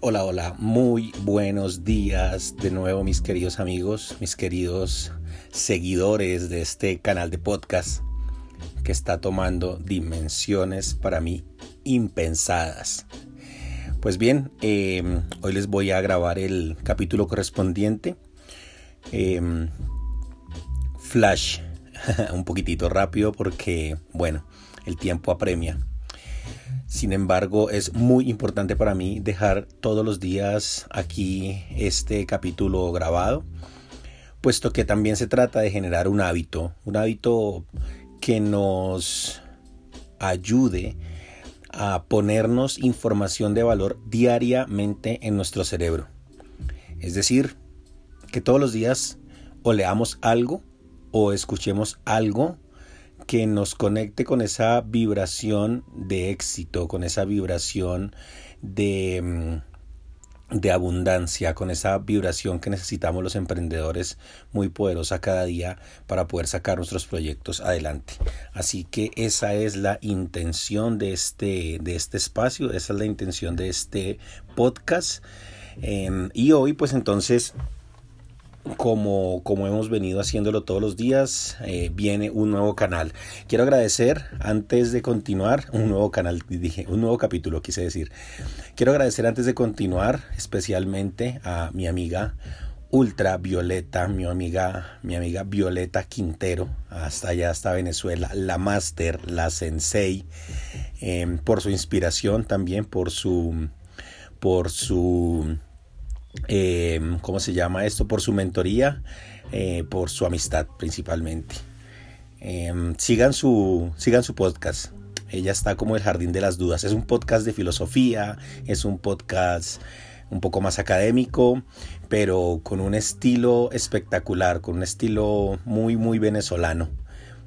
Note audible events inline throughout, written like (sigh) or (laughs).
Hola, hola, muy buenos días de nuevo mis queridos amigos, mis queridos seguidores de este canal de podcast que está tomando dimensiones para mí impensadas. Pues bien, em, hoy les voy a grabar el capítulo correspondiente. Em, flash, (laughs) un poquitito rápido porque, bueno, el tiempo apremia. Sin embargo, es muy importante para mí dejar todos los días aquí este capítulo grabado, puesto que también se trata de generar un hábito, un hábito que nos ayude a ponernos información de valor diariamente en nuestro cerebro. Es decir, que todos los días o leamos algo o escuchemos algo que nos conecte con esa vibración de éxito, con esa vibración de, mm, de abundancia, con esa vibración que necesitamos los emprendedores muy poderosa cada día para poder sacar nuestros proyectos adelante. Así que esa es la intención de este, de este espacio, esa es la intención de este podcast. Em, y hoy pues entonces como, como hemos venido haciéndolo todos los días, eh, viene un nuevo canal. Quiero agradecer, antes de continuar, un nuevo canal, dije, un nuevo capítulo, quise decir. Quiero agradecer antes de continuar, especialmente a mi amiga ultravioleta, mi amiga, mi amiga Violeta Quintero, hasta allá, hasta Venezuela, la máster, la sensei, em, por su inspiración también, por su, por su eh, ¿cómo se llama esto? Por su mentoría, eh, por su amistad principalmente. Eh, sigan, su, sigan su podcast. Ella está como el jardín de las dudas. Es un podcast de filosofía, es un podcast un poco más académico, pero con un estilo espectacular, con un estilo muy, muy venezolano,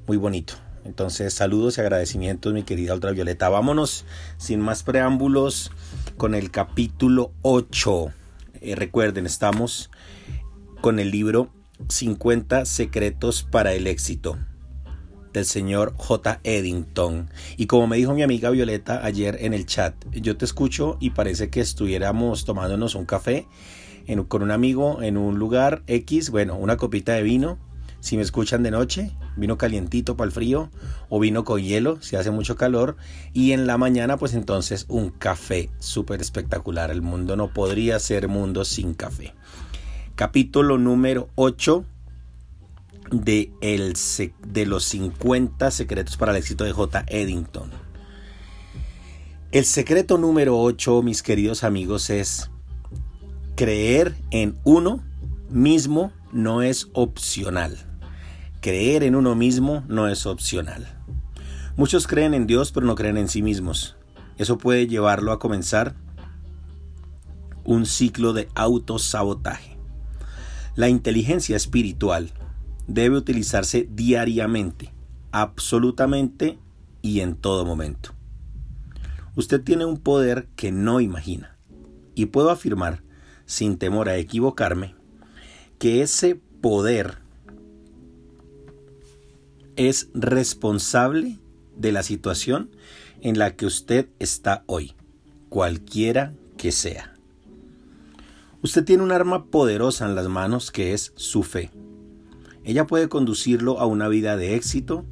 muy bonito. Entonces, saludos y agradecimientos, mi querida Ultravioleta. Vámonos sin más preámbulos con el capítulo 8 eh, recuerden, estamos con el libro 50 secretos para el éxito del señor J. Eddington. Y como me dijo mi amiga Violeta ayer en el chat, yo te escucho y parece que estuviéramos tomándonos un café con un amigo en un lugar X, bueno, una copita de vino si me escuchan de noche, vino calientito para el frío o vino con hielo si hace mucho calor. Y en la mañana, pues entonces un café súper espectacular. El mundo no podría ser mundo sin café. Capítulo número 8 de, el, de los 50 secretos para el éxito de J. Eddington. El secreto número 8, mis queridos amigos, es creer en uno mismo no es opcional. Creer en uno mismo no es opcional. Muchos creen en Dios pero no creen en sí mismos. Eso puede llevarlo a comenzar un ciclo de autosabotaje. La inteligencia espiritual debe utilizarse diariamente, absolutamente y en todo momento. Usted tiene un poder que no imagina y puedo afirmar, sin temor a equivocarme, que ese poder es responsable de la situación en la que usted está hoy, cualquiera que sea. Usted tiene un arma poderosa en las manos que es su fe. Ella puede conducirlo a una vida de éxito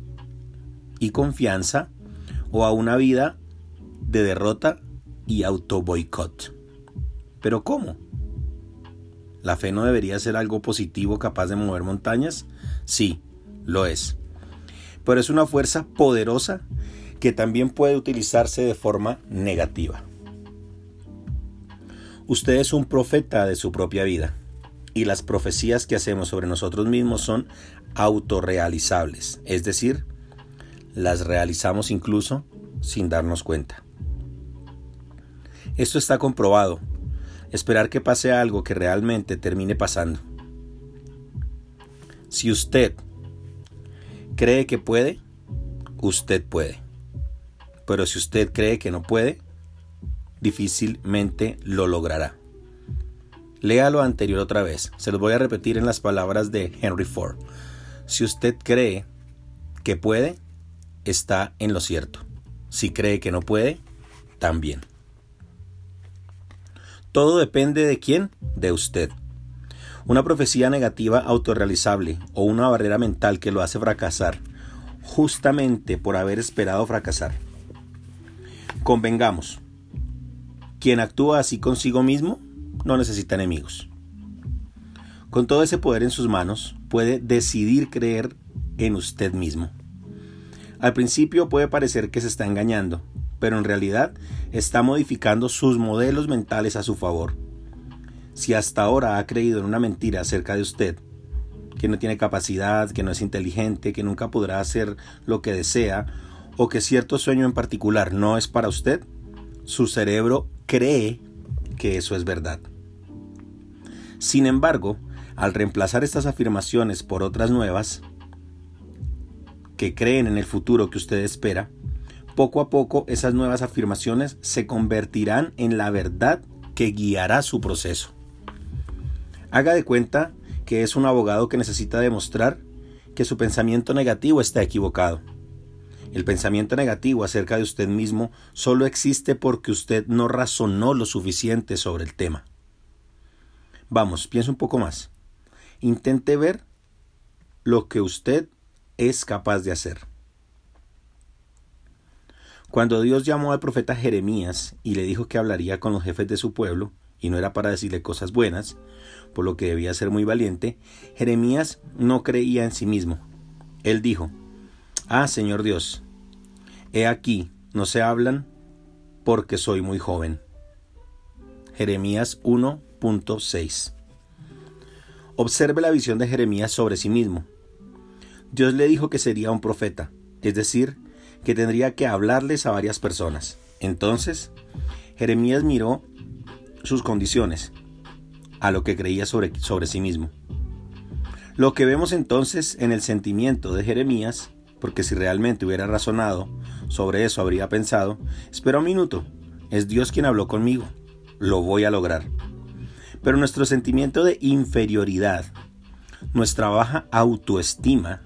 y confianza o a una vida de derrota y auto boicot. Pero ¿cómo? ¿La fe no debería ser algo positivo capaz de mover montañas? Sí, lo es pero es una fuerza poderosa que también puede utilizarse de forma negativa. Usted es un profeta de su propia vida y las profecías que hacemos sobre nosotros mismos son autorrealizables, es decir, las realizamos incluso sin darnos cuenta. Esto está comprobado. Esperar que pase algo que realmente termine pasando. Si usted cree que puede, usted puede. Pero si usted cree que no puede, difícilmente lo logrará. Lea lo anterior otra vez. Se los voy a repetir en las palabras de Henry Ford. Si usted cree que puede, está en lo cierto. Si cree que no puede, también. Todo depende de quién, de usted. Una profecía negativa autorrealizable o una barrera mental que lo hace fracasar, justamente por haber esperado fracasar. Convengamos, quien actúa así consigo mismo no necesita enemigos. Con todo ese poder en sus manos, puede decidir creer en usted mismo. Al principio puede parecer que se está engañando, pero en realidad está modificando sus modelos mentales a su favor. Si hasta ahora ha creído en una mentira acerca de usted, que no tiene capacidad, que no es inteligente, que nunca podrá hacer lo que desea, o que cierto sueño en particular no es para usted, su cerebro cree que eso es verdad. Sin embargo, al reemplazar estas afirmaciones por otras nuevas, que creen en el futuro que usted espera, poco a poco esas nuevas afirmaciones se convertirán en la verdad que guiará su proceso. Haga de cuenta que es un abogado que necesita demostrar que su pensamiento negativo está equivocado. El pensamiento negativo acerca de usted mismo solo existe porque usted no razonó lo suficiente sobre el tema. Vamos, piense un poco más. Intente ver lo que usted es capaz de hacer. Cuando Dios llamó al profeta Jeremías y le dijo que hablaría con los jefes de su pueblo, y no era para decirle cosas buenas, por lo que debía ser muy valiente, Jeremías no creía en sí mismo. Él dijo, Ah, Señor Dios, he aquí, no se hablan porque soy muy joven. Jeremías 1.6 Observe la visión de Jeremías sobre sí mismo. Dios le dijo que sería un profeta, es decir, que tendría que hablarles a varias personas. Entonces, Jeremías miró sus condiciones, a lo que creía sobre, sobre sí mismo. Lo que vemos entonces en el sentimiento de Jeremías, porque si realmente hubiera razonado sobre eso habría pensado, espera un minuto, es Dios quien habló conmigo, lo voy a lograr. Pero nuestro sentimiento de inferioridad, nuestra baja autoestima,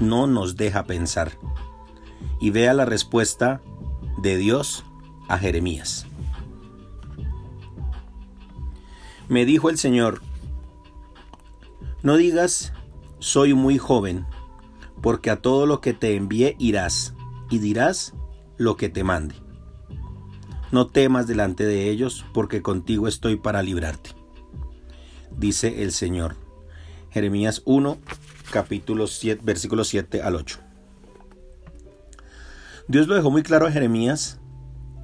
no nos deja pensar. Y vea la respuesta de Dios a Jeremías. Me dijo el Señor, no digas, soy muy joven, porque a todo lo que te envíe irás, y dirás lo que te mande. No temas delante de ellos, porque contigo estoy para librarte. Dice el Señor. Jeremías 1, capítulo 7, versículo 7 al 8. Dios lo dejó muy claro a Jeremías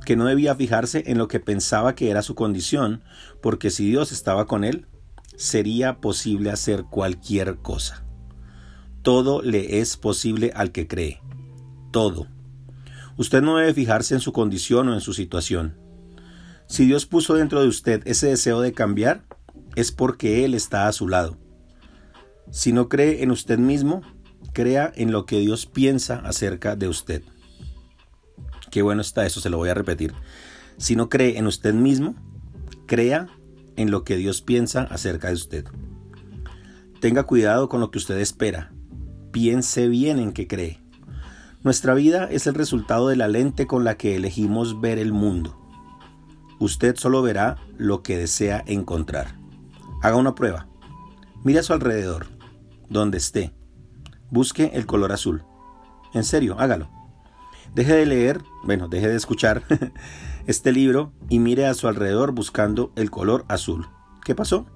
que no debía fijarse en lo que pensaba que era su condición, porque si Dios estaba con él, sería posible hacer cualquier cosa. Todo le es posible al que cree. Todo. Usted no debe fijarse en su condición o en su situación. Si Dios puso dentro de usted ese deseo de cambiar, es porque Él está a su lado. Si no cree en usted mismo, crea en lo que Dios piensa acerca de usted. Qué bueno está eso, se lo voy a repetir. Si no cree en usted mismo, crea en lo que Dios piensa acerca de usted. Tenga cuidado con lo que usted espera. Piense bien en qué cree. Nuestra vida es el resultado de la lente con la que elegimos ver el mundo. Usted solo verá lo que desea encontrar. Haga una prueba. Mire a su alrededor donde esté. Busque el color azul. En serio, hágalo. Deje de leer, bueno, deje de escuchar (laughs) este libro y mire a su alrededor buscando el color azul. ¿Qué pasó?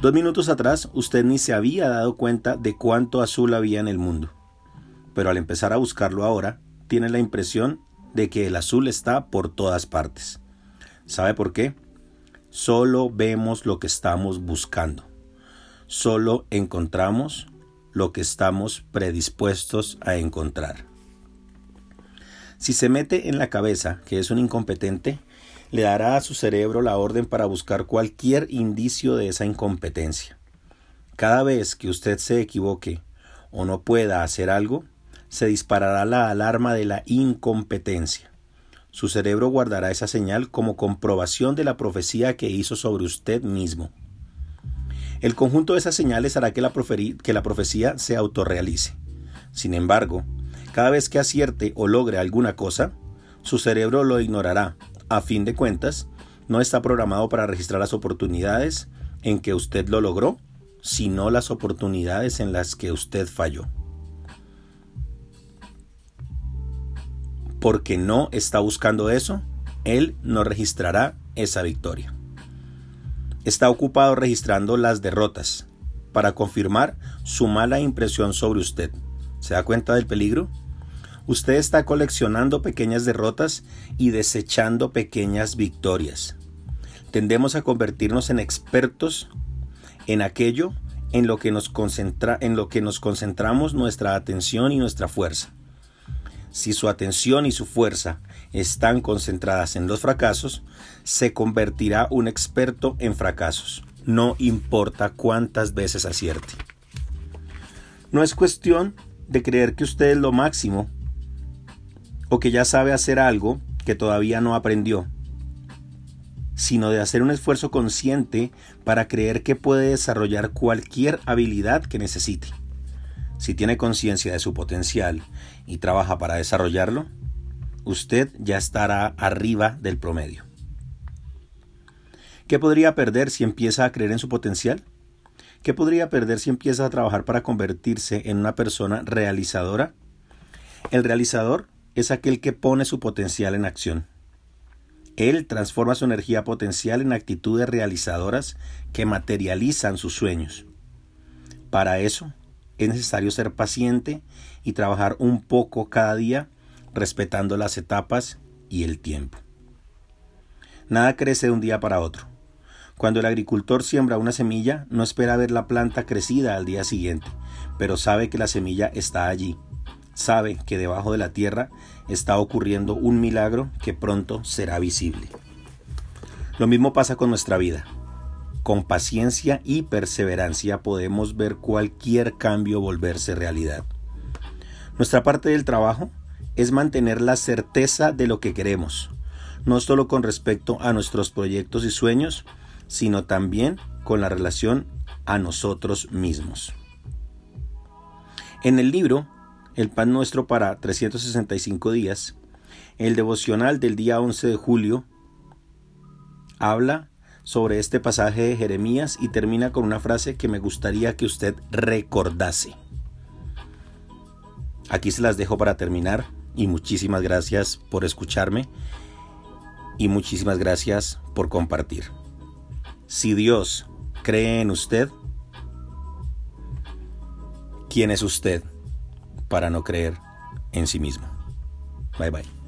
Dos minutos atrás usted ni se había dado cuenta de cuánto azul había en el mundo. Pero al empezar a buscarlo ahora, tiene la impresión de que el azul está por todas partes. ¿Sabe por qué? Solo vemos lo que estamos buscando solo encontramos lo que estamos predispuestos a encontrar. Si se mete en la cabeza que es un incompetente, le dará a su cerebro la orden para buscar cualquier indicio de esa incompetencia. Cada vez que usted se equivoque o no pueda hacer algo, se disparará la alarma de la incompetencia. Su cerebro guardará esa señal como comprobación de la profecía que hizo sobre usted mismo. El conjunto de esas señales hará que la, que la profecía se autorrealice. Sin embargo, cada vez que acierte o logre alguna cosa, su cerebro lo ignorará. A fin de cuentas, no está programado para registrar las oportunidades en que usted lo logró, sino las oportunidades en las que usted falló. Porque no está buscando eso, él no registrará esa victoria. Está ocupado registrando las derrotas para confirmar su mala impresión sobre usted. ¿Se da cuenta del peligro? Usted está coleccionando pequeñas derrotas y desechando pequeñas victorias. Tendemos a convertirnos en expertos en aquello en lo que nos concentra, en lo que nos concentramos nuestra atención y nuestra fuerza. Si su atención y su fuerza están concentradas en los fracasos, se convertirá un experto en fracasos. No importa cuántas veces acierte. No es cuestión de creer que usted es lo máximo o que ya sabe hacer algo que todavía no aprendió, sino de hacer un esfuerzo consciente para creer que puede desarrollar cualquier habilidad que necesite. Si tiene conciencia de su potencial y trabaja para desarrollarlo, usted ya estará arriba del promedio. ¿Qué podría perder si empieza a creer en su potencial? ¿Qué podría perder si empieza a trabajar para convertirse en una persona realizadora? El realizador es aquel que pone su potencial en acción. Él transforma su energía potencial en actitudes realizadoras que materializan sus sueños. Para eso es necesario ser paciente y trabajar un poco cada día respetando las etapas y el tiempo. Nada crece de un día para otro. Cuando el agricultor siembra una semilla, no espera ver la planta crecida al día siguiente, pero sabe que la semilla está allí. Sabe que debajo de la tierra está ocurriendo un milagro que pronto será visible. Lo mismo pasa con nuestra vida. Con paciencia y perseverancia podemos ver cualquier cambio volverse realidad. Nuestra parte del trabajo es mantener la certeza de lo que queremos, no solo con respecto a nuestros proyectos y sueños, sino también con la relación a nosotros mismos. En el libro El pan nuestro para 365 días, el devocional del día 11 de julio habla sobre este pasaje de Jeremías y termina con una frase que me gustaría que usted recordase. Aquí se las dejo para terminar y muchísimas gracias por escucharme y muchísimas gracias por compartir. Si Dios cree en usted, ¿quién es usted para no creer en sí mismo? Bye bye.